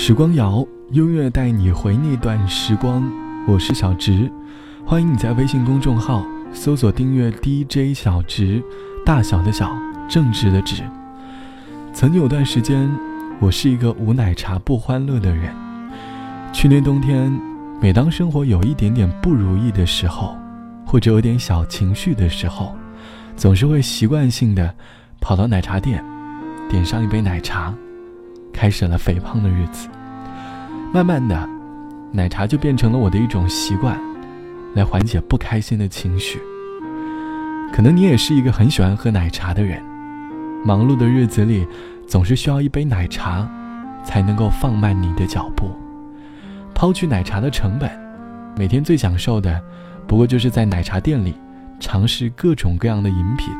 时光谣，音乐带你回那段时光。我是小直，欢迎你在微信公众号搜索订阅 DJ 小直，大小的小，正直的直。曾经有段时间，我是一个无奶茶不欢乐的人。去年冬天，每当生活有一点点不如意的时候，或者有点小情绪的时候，总是会习惯性的跑到奶茶店，点上一杯奶茶。开始了肥胖的日子，慢慢的，奶茶就变成了我的一种习惯，来缓解不开心的情绪。可能你也是一个很喜欢喝奶茶的人，忙碌的日子里，总是需要一杯奶茶，才能够放慢你的脚步。抛去奶茶的成本，每天最享受的，不过就是在奶茶店里，尝试各种各样的饮品。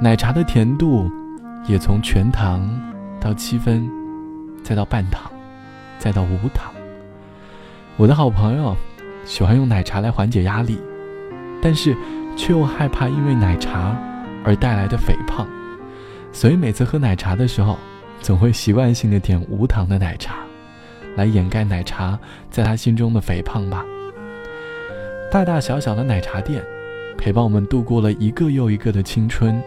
奶茶的甜度，也从全糖。到七分，再到半糖，再到无糖。我的好朋友喜欢用奶茶来缓解压力，但是却又害怕因为奶茶而带来的肥胖，所以每次喝奶茶的时候，总会习惯性的点无糖的奶茶，来掩盖奶茶在他心中的肥胖吧。大大小小的奶茶店，陪伴我们度过了一个又一个的青春，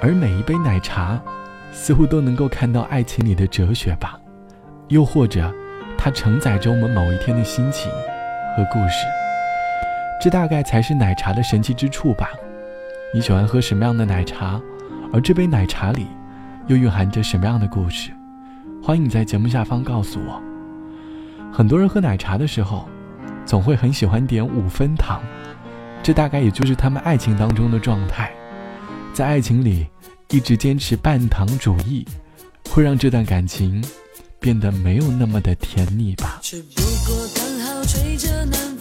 而每一杯奶茶。似乎都能够看到爱情里的哲学吧，又或者，它承载着我们某一天的心情和故事。这大概才是奶茶的神奇之处吧。你喜欢喝什么样的奶茶？而这杯奶茶里，又蕴含着什么样的故事？欢迎你在节目下方告诉我。很多人喝奶茶的时候，总会很喜欢点五分糖，这大概也就是他们爱情当中的状态，在爱情里。一直坚持半糖主义，会让这段感情变得没有那么的甜蜜吧。只不过刚好吹着南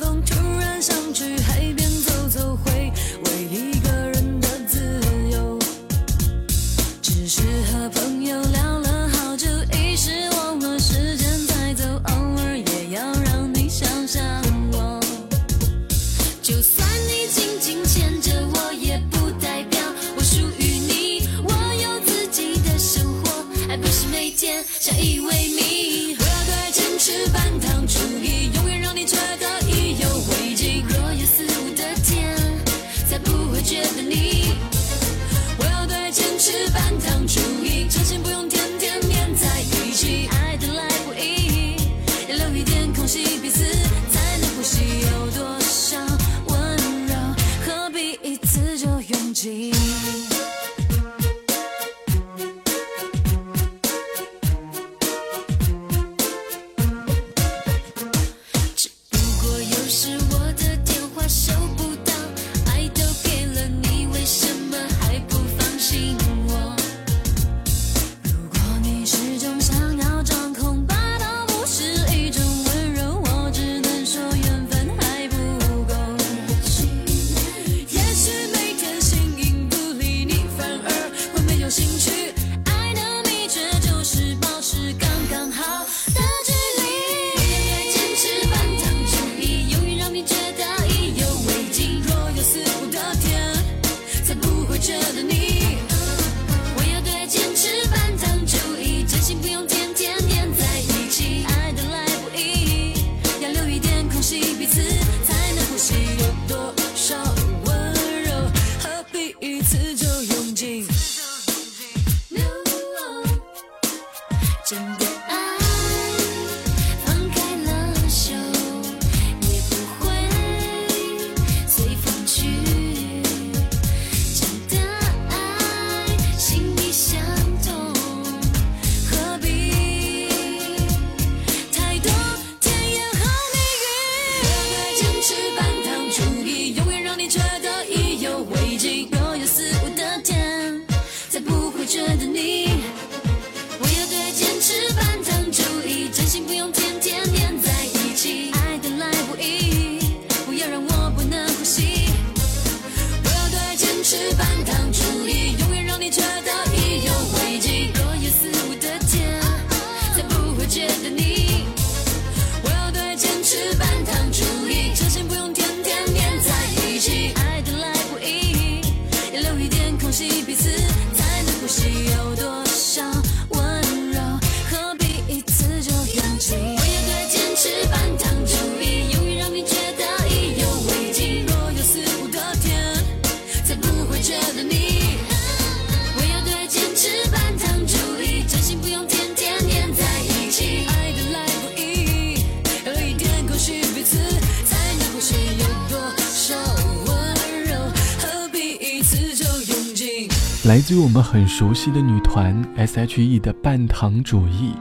来自于我们很熟悉的女团 S.H.E 的《半糖主义》，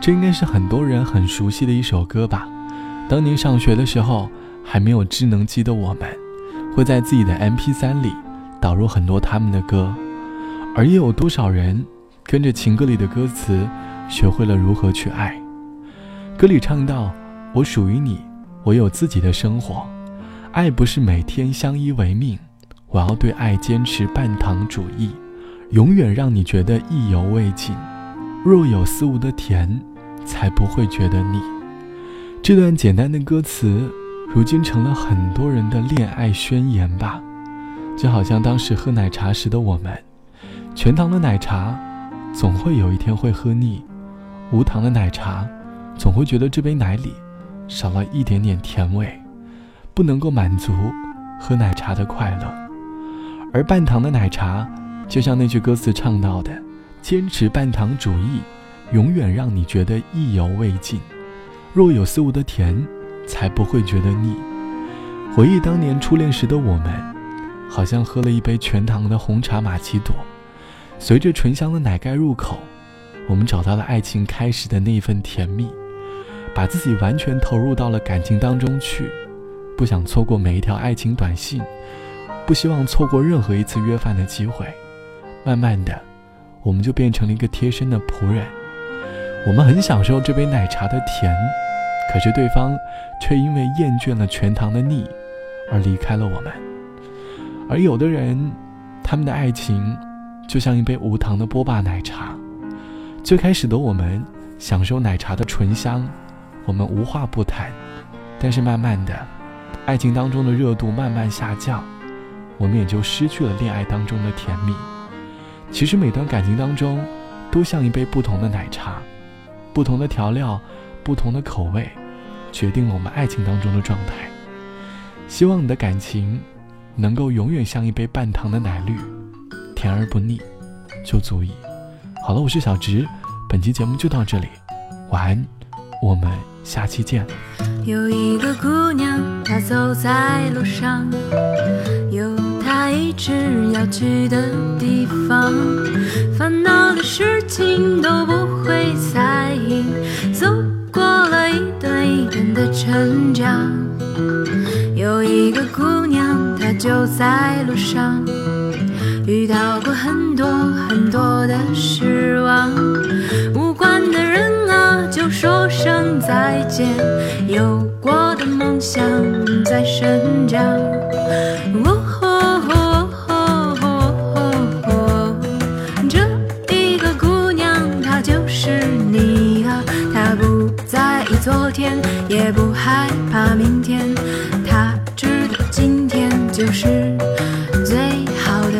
这应该是很多人很熟悉的一首歌吧。当年上学的时候，还没有智能机的我们，会在自己的 MP3 里导入很多他们的歌，而又有多少人跟着情歌里的歌词，学会了如何去爱？歌里唱到：“我属于你，我有自己的生活，爱不是每天相依为命。”我要对爱坚持半糖主义，永远让你觉得意犹未尽。若有似无的甜，才不会觉得腻。这段简单的歌词，如今成了很多人的恋爱宣言吧。就好像当时喝奶茶时的我们，全糖的奶茶总会有一天会喝腻，无糖的奶茶总会觉得这杯奶里少了一点点甜味，不能够满足喝奶茶的快乐。而半糖的奶茶，就像那句歌词唱到的：“坚持半糖主义，永远让你觉得意犹未尽。若有似无的甜，才不会觉得腻。”回忆当年初恋时的我们，好像喝了一杯全糖的红茶玛奇朵，随着醇香的奶盖入口，我们找到了爱情开始的那一份甜蜜，把自己完全投入到了感情当中去，不想错过每一条爱情短信。不希望错过任何一次约饭的机会。慢慢的，我们就变成了一个贴身的仆人。我们很享受这杯奶茶的甜，可是对方却因为厌倦了全糖的腻而离开了我们。而有的人，他们的爱情就像一杯无糖的波霸奶茶。最开始的我们享受奶茶的醇香，我们无话不谈。但是慢慢的，爱情当中的热度慢慢下降。我们也就失去了恋爱当中的甜蜜。其实每段感情当中，都像一杯不同的奶茶，不同的调料，不同的口味，决定了我们爱情当中的状态。希望你的感情，能够永远像一杯半糖的奶绿，甜而不腻，就足以。好了，我是小直，本期节目就到这里，晚安，我们下期见。有一个姑娘，她走在路上，有。她一直要去的地方，烦恼的事情都不会在意，走过了一段一段的成长。有一个姑娘，她就在路上，遇到过很多很多的失望，害怕明天，他知道今天就是最好的。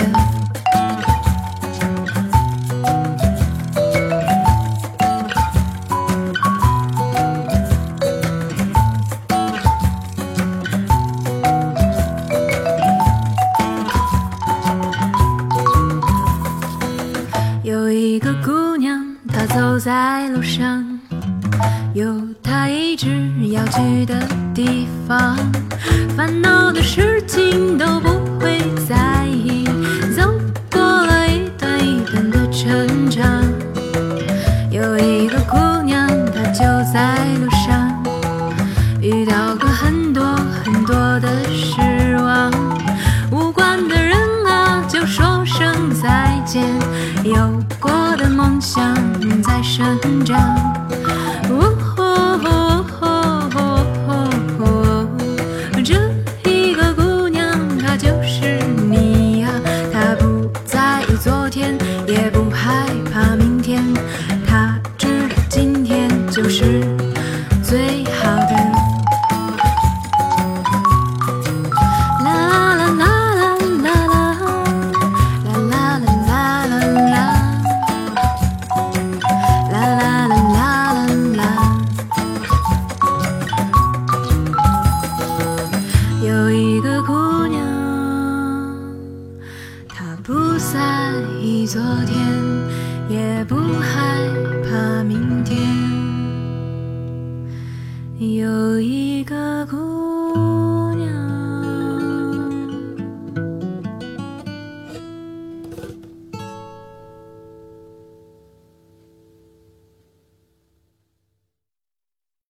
有一个姑娘，她走在路上。去的地方，烦恼的事情都不也不